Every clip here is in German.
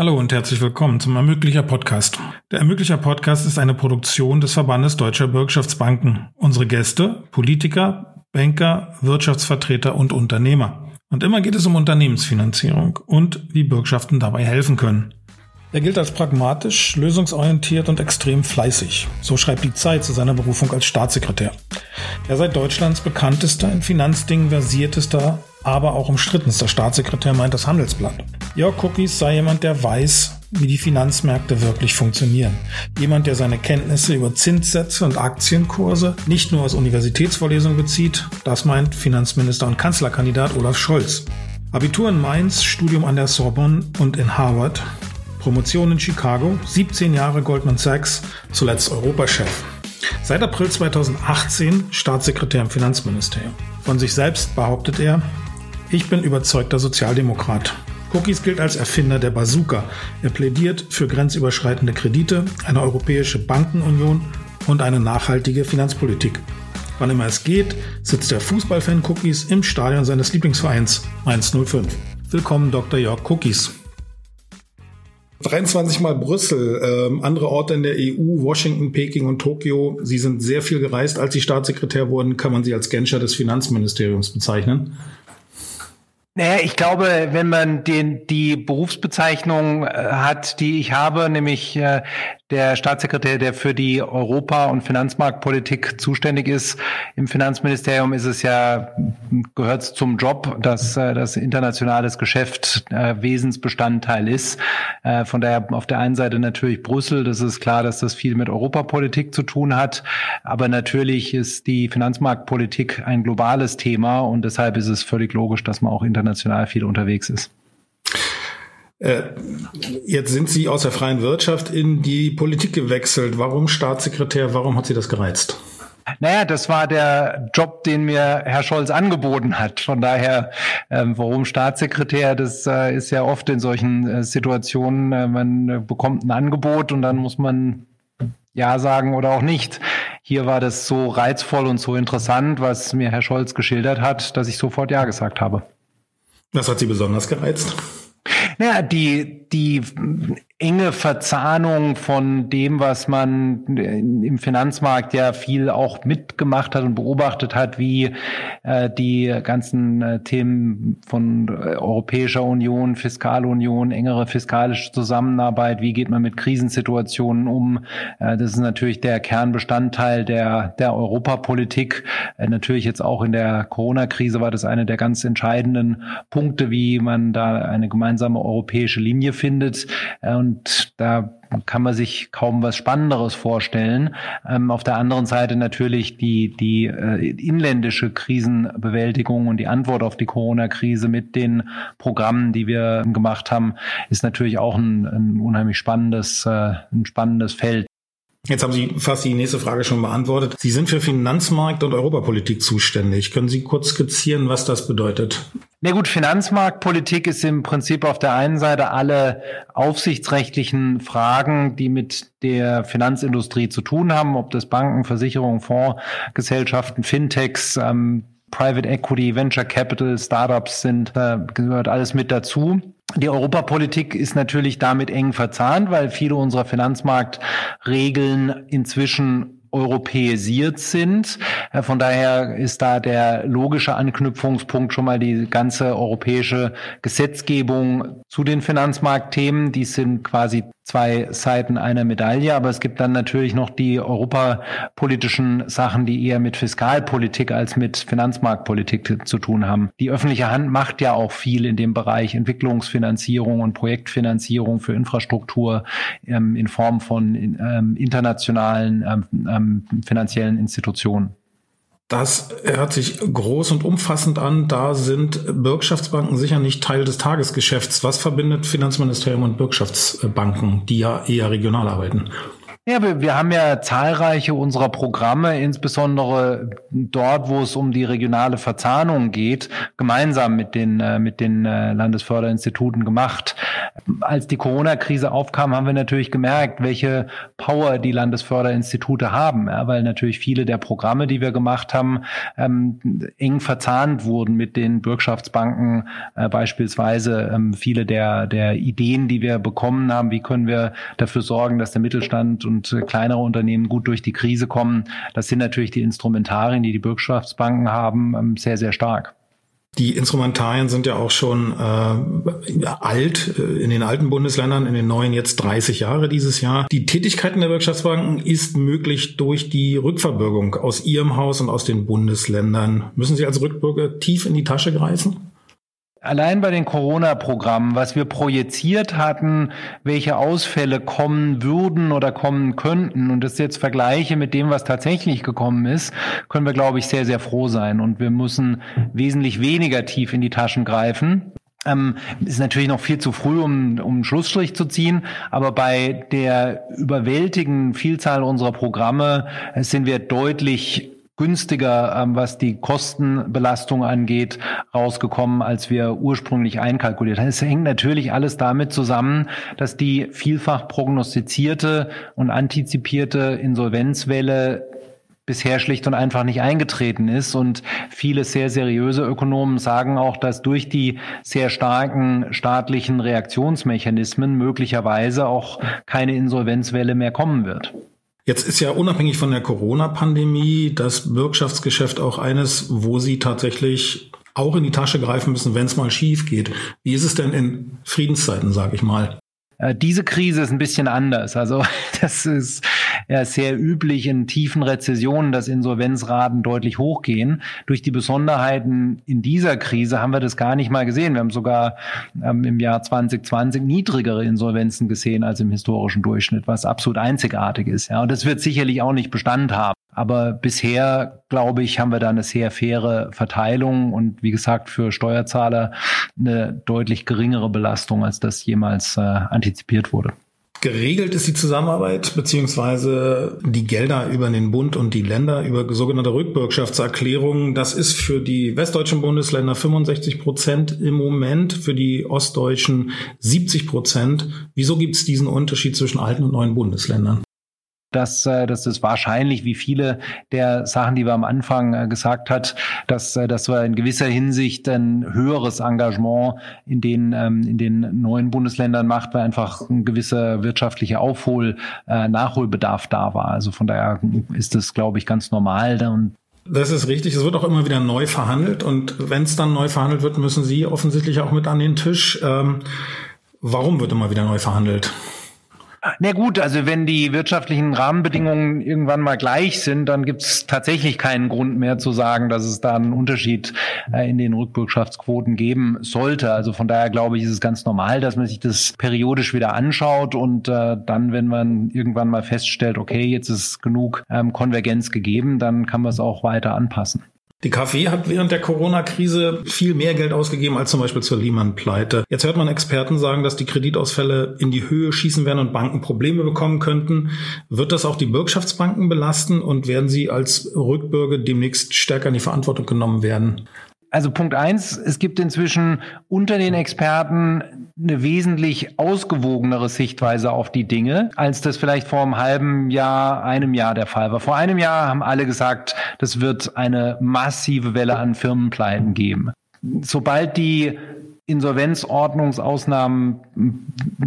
Hallo und herzlich willkommen zum Ermöglicher Podcast. Der Ermöglicher Podcast ist eine Produktion des Verbandes Deutscher Bürgschaftsbanken. Unsere Gäste, Politiker, Banker, Wirtschaftsvertreter und Unternehmer. Und immer geht es um Unternehmensfinanzierung und wie Bürgschaften dabei helfen können. Er gilt als pragmatisch, lösungsorientiert und extrem fleißig. So schreibt die Zeit zu seiner Berufung als Staatssekretär. Er sei Deutschlands bekanntester, in Finanzdingen versiertester, aber auch umstrittenster Staatssekretär, meint das Handelsblatt. Jörg Cookies sei jemand, der weiß, wie die Finanzmärkte wirklich funktionieren. Jemand, der seine Kenntnisse über Zinssätze und Aktienkurse nicht nur aus Universitätsvorlesungen bezieht, das meint Finanzminister und Kanzlerkandidat Olaf Scholz. Abitur in Mainz, Studium an der Sorbonne und in Harvard, Promotion in Chicago, 17 Jahre Goldman Sachs, zuletzt Europachef. Seit April 2018 Staatssekretär im Finanzministerium. Von sich selbst behauptet er, ich bin überzeugter Sozialdemokrat. Cookies gilt als Erfinder der Bazooka. Er plädiert für grenzüberschreitende Kredite, eine europäische Bankenunion und eine nachhaltige Finanzpolitik. Wann immer es geht, sitzt der Fußballfan Cookies im Stadion seines Lieblingsvereins Mainz 05. Willkommen, Dr. Jörg Cookies. 23 Mal Brüssel, ähm, andere Orte in der EU, Washington, Peking und Tokio. Sie sind sehr viel gereist. Als Sie Staatssekretär wurden, kann man Sie als Genscher des Finanzministeriums bezeichnen. Naja, ich glaube, wenn man den, die Berufsbezeichnung äh, hat, die ich habe, nämlich äh, der Staatssekretär, der für die Europa- und Finanzmarktpolitik zuständig ist. Im Finanzministerium ist es ja, gehört zum Job, dass äh, das internationales Geschäft äh, Wesensbestandteil ist. Äh, von daher auf der einen Seite natürlich Brüssel, das ist klar, dass das viel mit Europapolitik zu tun hat. Aber natürlich ist die Finanzmarktpolitik ein globales Thema und deshalb ist es völlig logisch, dass man auch international viel unterwegs ist. Äh, jetzt sind Sie aus der freien Wirtschaft in die Politik gewechselt. Warum Staatssekretär? Warum hat Sie das gereizt? Naja, das war der Job, den mir Herr Scholz angeboten hat. Von daher, ähm, warum Staatssekretär? Das äh, ist ja oft in solchen äh, Situationen, äh, man bekommt ein Angebot und dann muss man ja sagen oder auch nicht. Hier war das so reizvoll und so interessant, was mir Herr Scholz geschildert hat, dass ich sofort Ja gesagt habe. Was hat Sie besonders gereizt? Naja, die, die enge Verzahnung von dem, was man im Finanzmarkt ja viel auch mitgemacht hat und beobachtet hat, wie äh, die ganzen äh, Themen von äh, Europäischer Union, Fiskalunion, engere fiskalische Zusammenarbeit, wie geht man mit Krisensituationen um. Äh, das ist natürlich der Kernbestandteil der, der Europapolitik. Äh, natürlich jetzt auch in der Corona-Krise war das eine der ganz entscheidenden Punkte, wie man da eine gemeinsame europäische Linie findet. Äh, und und da kann man sich kaum was Spannenderes vorstellen. Ähm, auf der anderen Seite natürlich die, die äh, inländische Krisenbewältigung und die Antwort auf die Corona-Krise mit den Programmen, die wir gemacht haben, ist natürlich auch ein, ein unheimlich spannendes, äh, ein spannendes Feld. Jetzt haben Sie fast die nächste Frage schon beantwortet. Sie sind für Finanzmarkt und Europapolitik zuständig. Können Sie kurz skizzieren, was das bedeutet? Na gut, Finanzmarktpolitik ist im Prinzip auf der einen Seite alle aufsichtsrechtlichen Fragen, die mit der Finanzindustrie zu tun haben, ob das Banken, Versicherungen, Fondsgesellschaften, Fintechs, ähm, Private Equity, Venture Capital, Startups sind, da gehört alles mit dazu. Die Europapolitik ist natürlich damit eng verzahnt, weil viele unserer Finanzmarktregeln inzwischen europäisiert sind. Äh, von daher ist da der logische Anknüpfungspunkt schon mal die ganze europäische Gesetzgebung zu den Finanzmarktthemen. Die sind quasi zwei Seiten einer Medaille, aber es gibt dann natürlich noch die europapolitischen Sachen, die eher mit Fiskalpolitik als mit Finanzmarktpolitik zu tun haben. Die öffentliche Hand macht ja auch viel in dem Bereich Entwicklungsfinanzierung und Projektfinanzierung für Infrastruktur ähm, in Form von ähm, internationalen ähm, ähm finanziellen Institutionen. Das hört sich groß und umfassend an. Da sind Bürgschaftsbanken sicher nicht Teil des Tagesgeschäfts. Was verbindet Finanzministerium und Bürgschaftsbanken, die ja eher regional arbeiten? Ja, wir, wir haben ja zahlreiche unserer Programme, insbesondere dort, wo es um die regionale Verzahnung geht, gemeinsam mit den, äh, mit den äh, Landesförderinstituten gemacht. Als die Corona-Krise aufkam, haben wir natürlich gemerkt, welche Power die Landesförderinstitute haben, ja, weil natürlich viele der Programme, die wir gemacht haben, ähm, eng verzahnt wurden mit den Bürgschaftsbanken, äh, beispielsweise ähm, viele der, der Ideen, die wir bekommen haben, wie können wir dafür sorgen, dass der Mittelstand und äh, kleinere Unternehmen gut durch die Krise kommen. Das sind natürlich die Instrumentarien, die die Bürgschaftsbanken haben, ähm, sehr, sehr stark. Die Instrumentarien sind ja auch schon äh, alt, äh, in den alten Bundesländern, in den neuen jetzt 30 Jahre dieses Jahr. Die Tätigkeiten der Wirtschaftsbanken ist möglich durch die Rückverbürgung aus Ihrem Haus und aus den Bundesländern. Müssen Sie als Rückbürger tief in die Tasche greifen? Allein bei den Corona-Programmen, was wir projiziert hatten, welche Ausfälle kommen würden oder kommen könnten und das jetzt vergleiche mit dem, was tatsächlich gekommen ist, können wir, glaube ich, sehr, sehr froh sein. Und wir müssen wesentlich weniger tief in die Taschen greifen. Ähm, ist natürlich noch viel zu früh, um, um einen Schlussstrich zu ziehen, aber bei der überwältigenden Vielzahl unserer Programme sind wir deutlich günstiger, ähm, was die Kostenbelastung angeht, rausgekommen, als wir ursprünglich einkalkuliert haben. Es hängt natürlich alles damit zusammen, dass die vielfach prognostizierte und antizipierte Insolvenzwelle bisher schlicht und einfach nicht eingetreten ist. Und viele sehr seriöse Ökonomen sagen auch, dass durch die sehr starken staatlichen Reaktionsmechanismen möglicherweise auch keine Insolvenzwelle mehr kommen wird. Jetzt ist ja unabhängig von der Corona-Pandemie das Bürgschaftsgeschäft auch eines, wo Sie tatsächlich auch in die Tasche greifen müssen, wenn es mal schief geht. Wie ist es denn in Friedenszeiten, sage ich mal? Äh, diese Krise ist ein bisschen anders. Also das ist ja sehr üblich in tiefen Rezessionen, dass Insolvenzraten deutlich hochgehen. Durch die Besonderheiten in dieser Krise haben wir das gar nicht mal gesehen. Wir haben sogar ähm, im Jahr 2020 niedrigere Insolvenzen gesehen als im historischen Durchschnitt, was absolut einzigartig ist. Ja, und das wird sicherlich auch nicht Bestand haben. Aber bisher, glaube ich, haben wir da eine sehr faire Verteilung und wie gesagt für Steuerzahler eine deutlich geringere Belastung, als das jemals äh, antizipiert wurde. Geregelt ist die Zusammenarbeit beziehungsweise die Gelder über den Bund und die Länder über sogenannte Rückbürgschaftserklärungen. Das ist für die westdeutschen Bundesländer 65 Prozent im Moment, für die ostdeutschen 70 Prozent. Wieso gibt es diesen Unterschied zwischen alten und neuen Bundesländern? Dass, äh, dass es wahrscheinlich, wie viele der Sachen, die wir am Anfang äh, gesagt hat, dass, äh, dass wir in gewisser Hinsicht ein höheres Engagement in den, ähm, in den neuen Bundesländern macht, weil einfach ein gewisser wirtschaftlicher Aufhol, Nachholbedarf da war. Also von daher ist das, glaube ich, ganz normal. Und das ist richtig. Es wird auch immer wieder neu verhandelt. Und wenn es dann neu verhandelt wird, müssen Sie offensichtlich auch mit an den Tisch. Ähm, warum wird immer wieder neu verhandelt? Na gut, also wenn die wirtschaftlichen Rahmenbedingungen irgendwann mal gleich sind, dann gibt es tatsächlich keinen Grund mehr zu sagen, dass es da einen Unterschied äh, in den Rückbürgschaftsquoten geben sollte. Also von daher glaube ich, ist es ganz normal, dass man sich das periodisch wieder anschaut und äh, dann, wenn man irgendwann mal feststellt, okay, jetzt ist genug ähm, Konvergenz gegeben, dann kann man es auch weiter anpassen. Die KfW hat während der Corona-Krise viel mehr Geld ausgegeben als zum Beispiel zur Lehman-Pleite. Jetzt hört man Experten sagen, dass die Kreditausfälle in die Höhe schießen werden und Banken Probleme bekommen könnten. Wird das auch die Bürgschaftsbanken belasten und werden sie als Rückbürger demnächst stärker in die Verantwortung genommen werden? Also Punkt eins, es gibt inzwischen unter den Experten eine wesentlich ausgewogenere Sichtweise auf die Dinge, als das vielleicht vor einem halben Jahr, einem Jahr der Fall war. Vor einem Jahr haben alle gesagt, das wird eine massive Welle an Firmenpleiten geben. Sobald die Insolvenzordnungsausnahmen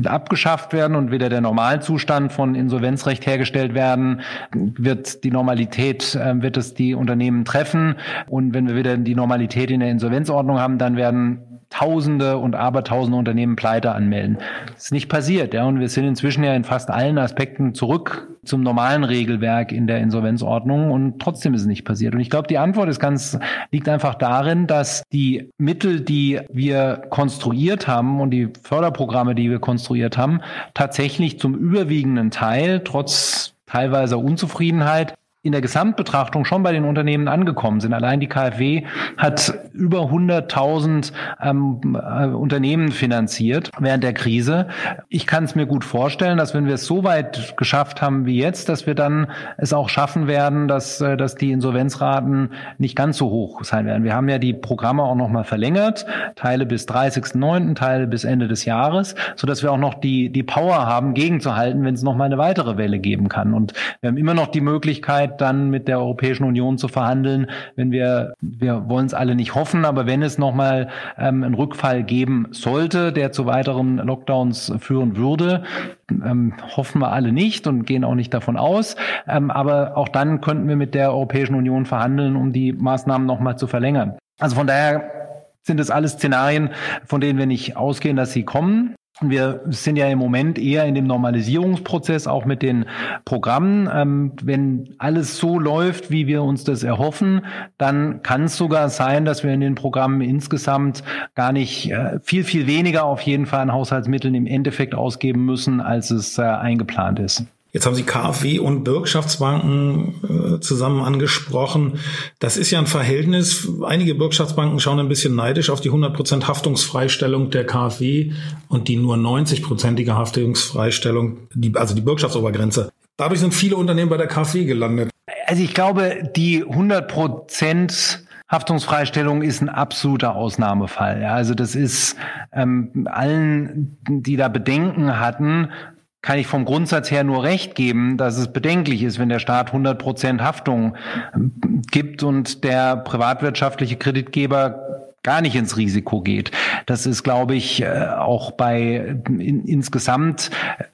abgeschafft werden und wieder der Normalzustand von Insolvenzrecht hergestellt werden, wird die Normalität, äh, wird es die Unternehmen treffen. Und wenn wir wieder die Normalität in der Insolvenzordnung haben, dann werden Tausende und Abertausende Unternehmen pleite anmelden. Das ist nicht passiert, ja. Und wir sind inzwischen ja in fast allen Aspekten zurück zum normalen Regelwerk in der Insolvenzordnung und trotzdem ist es nicht passiert. Und ich glaube, die Antwort ist ganz, liegt einfach darin, dass die Mittel, die wir konstruiert haben und die Förderprogramme, die wir konstruiert haben, tatsächlich zum überwiegenden Teil, trotz teilweise Unzufriedenheit, in der Gesamtbetrachtung schon bei den Unternehmen angekommen sind. Allein die KfW hat über 100.000 ähm, äh, Unternehmen finanziert während der Krise. Ich kann es mir gut vorstellen, dass wenn wir es so weit geschafft haben wie jetzt, dass wir dann es auch schaffen werden, dass, äh, dass die Insolvenzraten nicht ganz so hoch sein werden. Wir haben ja die Programme auch nochmal verlängert, Teile bis 30.09., Teile bis Ende des Jahres, so dass wir auch noch die, die Power haben, gegenzuhalten, wenn es noch mal eine weitere Welle geben kann. Und wir haben immer noch die Möglichkeit, dann mit der Europäischen Union zu verhandeln, wenn wir, wir wollen es alle nicht hoffen, aber wenn es nochmal ähm, einen Rückfall geben sollte, der zu weiteren Lockdowns führen würde, ähm, hoffen wir alle nicht und gehen auch nicht davon aus. Ähm, aber auch dann könnten wir mit der Europäischen Union verhandeln, um die Maßnahmen nochmal zu verlängern. Also von daher sind es alles Szenarien, von denen wir nicht ausgehen, dass sie kommen. Wir sind ja im Moment eher in dem Normalisierungsprozess, auch mit den Programmen. Ähm, wenn alles so läuft, wie wir uns das erhoffen, dann kann es sogar sein, dass wir in den Programmen insgesamt gar nicht äh, viel, viel weniger auf jeden Fall an Haushaltsmitteln im Endeffekt ausgeben müssen, als es äh, eingeplant ist. Jetzt haben Sie KfW und Bürgschaftsbanken äh, zusammen angesprochen. Das ist ja ein Verhältnis. Einige Bürgschaftsbanken schauen ein bisschen neidisch auf die 100% Haftungsfreistellung der KfW und die nur 90-prozentige Haftungsfreistellung, die, also die Bürgschaftsobergrenze. Dadurch sind viele Unternehmen bei der KfW gelandet. Also ich glaube, die 100% Haftungsfreistellung ist ein absoluter Ausnahmefall. Also das ist ähm, allen, die da Bedenken hatten, kann ich vom Grundsatz her nur recht geben, dass es bedenklich ist, wenn der Staat 100 Prozent Haftung ähm, gibt und der privatwirtschaftliche Kreditgeber gar nicht ins Risiko geht. Das ist, glaube ich, äh, auch bei in, insgesamt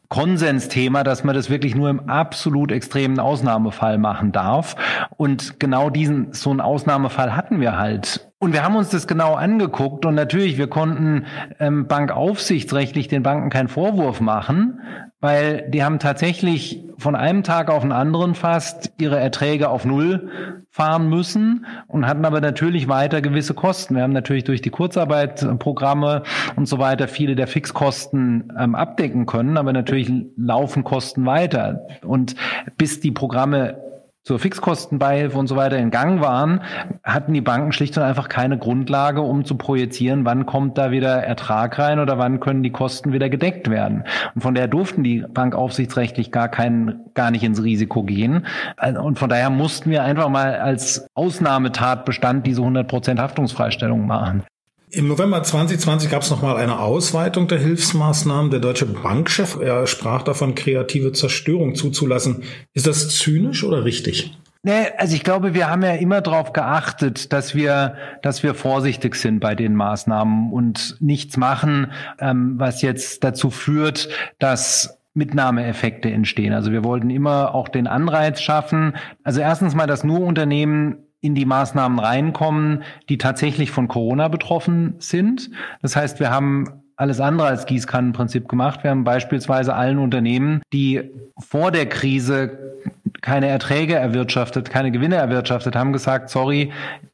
Konsensthema, dass man das wirklich nur im absolut extremen Ausnahmefall machen darf. Und genau diesen, so einen Ausnahmefall hatten wir halt. Und wir haben uns das genau angeguckt und natürlich, wir konnten ähm, bankaufsichtsrechtlich den Banken keinen Vorwurf machen, weil die haben tatsächlich von einem Tag auf den anderen fast ihre Erträge auf Null fahren müssen und hatten aber natürlich weiter gewisse Kosten. Wir haben natürlich durch die Kurzarbeitprogramme und so weiter viele der Fixkosten ähm, abdecken können, aber natürlich laufen Kosten weiter. Und bis die Programme zur Fixkostenbeihilfe und so weiter in Gang waren, hatten die Banken schlicht und einfach keine Grundlage, um zu projizieren, wann kommt da wieder Ertrag rein oder wann können die Kosten wieder gedeckt werden. Und von daher durften die bankaufsichtsrechtlich gar keinen, gar nicht ins Risiko gehen. Und von daher mussten wir einfach mal als Ausnahmetatbestand diese 100% Haftungsfreistellung machen. Im November 2020 gab es nochmal eine Ausweitung der Hilfsmaßnahmen. Der deutsche Bankchef, er sprach davon, kreative Zerstörung zuzulassen. Ist das zynisch oder richtig? Nee, also ich glaube, wir haben ja immer darauf geachtet, dass wir, dass wir vorsichtig sind bei den Maßnahmen und nichts machen, ähm, was jetzt dazu führt, dass Mitnahmeeffekte entstehen. Also wir wollten immer auch den Anreiz schaffen. Also erstens mal, dass nur Unternehmen in die Maßnahmen reinkommen, die tatsächlich von Corona betroffen sind. Das heißt, wir haben alles andere als Gießkannenprinzip gemacht. Wir haben beispielsweise allen Unternehmen, die vor der Krise keine Erträge erwirtschaftet, keine Gewinne erwirtschaftet haben, gesagt, sorry,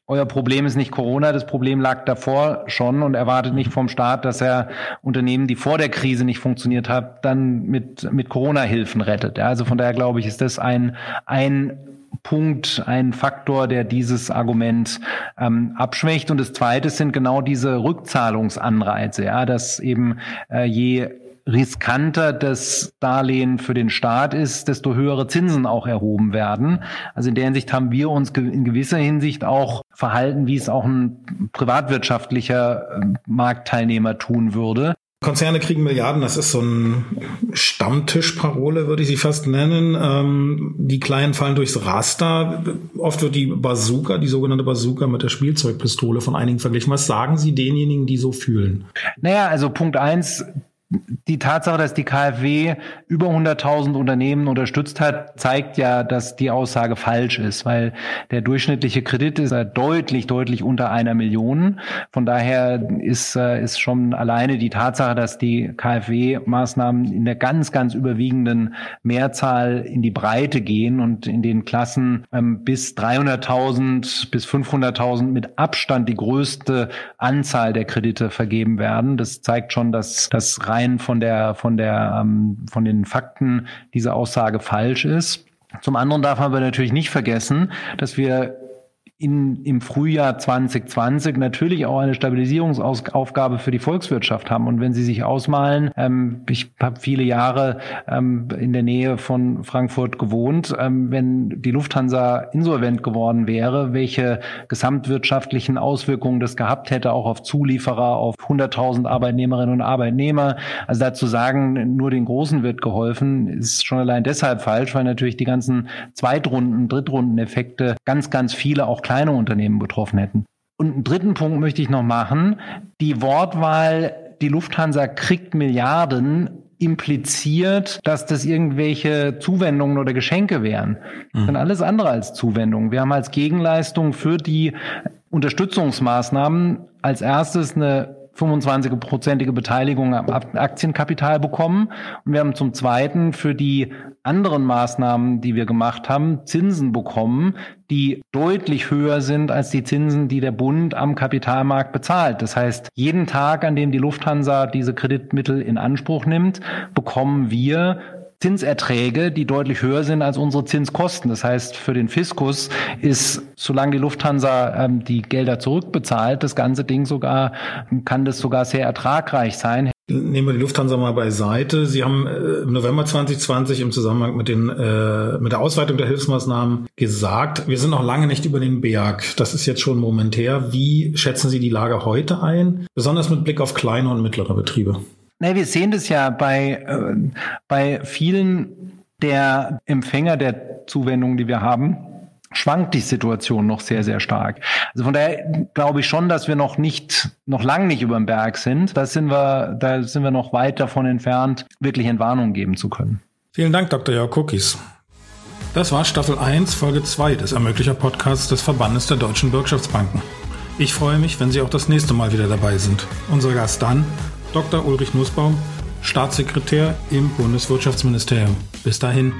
euer Problem ist nicht Corona, das Problem lag davor schon und erwartet nicht vom Staat, dass er Unternehmen, die vor der Krise nicht funktioniert hat, dann mit, mit Corona-Hilfen rettet. Also von daher glaube ich, ist das ein, ein Punkt, ein Faktor, der dieses Argument ähm, abschwächt. Und das Zweite sind genau diese Rückzahlungsanreize, ja, dass eben äh, je riskanter das Darlehen für den Staat ist, desto höhere Zinsen auch erhoben werden. Also in der Hinsicht haben wir uns in gewisser Hinsicht auch verhalten, wie es auch ein privatwirtschaftlicher ähm, Marktteilnehmer tun würde. Konzerne kriegen Milliarden, das ist so ein Stammtischparole, würde ich sie fast nennen. Ähm, die Kleinen fallen durchs Raster. Oft wird die Bazooka, die sogenannte Bazooka mit der Spielzeugpistole von einigen verglichen. Was sagen Sie denjenigen, die so fühlen? Naja, also Punkt eins, die Tatsache, dass die KfW über 100.000 Unternehmen unterstützt hat, zeigt ja, dass die Aussage falsch ist, weil der durchschnittliche Kredit ist deutlich, deutlich unter einer Million. Von daher ist, äh, ist schon alleine die Tatsache, dass die KfW-Maßnahmen in der ganz, ganz überwiegenden Mehrzahl in die Breite gehen und in den Klassen ähm, bis 300.000 bis 500.000 mit Abstand die größte Anzahl der Kredite vergeben werden. Das zeigt schon, dass das rein von der, von der, ähm, von den Fakten diese Aussage falsch ist. Zum anderen darf man aber natürlich nicht vergessen, dass wir in, im Frühjahr 2020 natürlich auch eine Stabilisierungsaufgabe für die Volkswirtschaft haben. Und wenn Sie sich ausmalen, ähm, ich habe viele Jahre ähm, in der Nähe von Frankfurt gewohnt, ähm, wenn die Lufthansa insolvent geworden wäre, welche gesamtwirtschaftlichen Auswirkungen das gehabt hätte, auch auf Zulieferer, auf 100.000 Arbeitnehmerinnen und Arbeitnehmer. Also dazu sagen, nur den Großen wird geholfen, ist schon allein deshalb falsch, weil natürlich die ganzen Zweitrunden, Drittrundeneffekte ganz, ganz viele auch kleine Unternehmen betroffen hätten. Und einen dritten Punkt möchte ich noch machen. Die Wortwahl, die Lufthansa kriegt Milliarden, impliziert, dass das irgendwelche Zuwendungen oder Geschenke wären. Das sind mhm. alles andere als Zuwendungen. Wir haben als Gegenleistung für die Unterstützungsmaßnahmen als erstes eine 25-prozentige Beteiligung am Aktienkapital bekommen. Und wir haben zum Zweiten für die anderen Maßnahmen, die wir gemacht haben, Zinsen bekommen, die deutlich höher sind als die Zinsen, die der Bund am Kapitalmarkt bezahlt. Das heißt, jeden Tag, an dem die Lufthansa diese Kreditmittel in Anspruch nimmt, bekommen wir Zinserträge, die deutlich höher sind als unsere Zinskosten. Das heißt, für den Fiskus ist, solange die Lufthansa ähm, die Gelder zurückbezahlt, das ganze Ding sogar, kann das sogar sehr ertragreich sein. Nehmen wir die Lufthansa mal beiseite. Sie haben äh, im November 2020 im Zusammenhang mit, den, äh, mit der Ausweitung der Hilfsmaßnahmen gesagt, wir sind noch lange nicht über den Berg. Das ist jetzt schon momentär. Wie schätzen Sie die Lage heute ein, besonders mit Blick auf kleine und mittlere Betriebe? Na, wir sehen das ja bei, äh, bei vielen der Empfänger der Zuwendungen, die wir haben, schwankt die Situation noch sehr, sehr stark. Also von daher glaube ich schon, dass wir noch nicht, noch lang nicht über dem Berg sind. Da sind wir, da sind wir noch weit davon entfernt, wirklich Entwarnung geben zu können. Vielen Dank, Dr. Jörg Cookies. Das war Staffel 1, Folge 2 des Ermöglicher Podcasts des Verbandes der Deutschen Bürgschaftsbanken. Ich freue mich, wenn Sie auch das nächste Mal wieder dabei sind. Unser Gast dann Dr. Ulrich Nussbaum, Staatssekretär im Bundeswirtschaftsministerium. Bis dahin.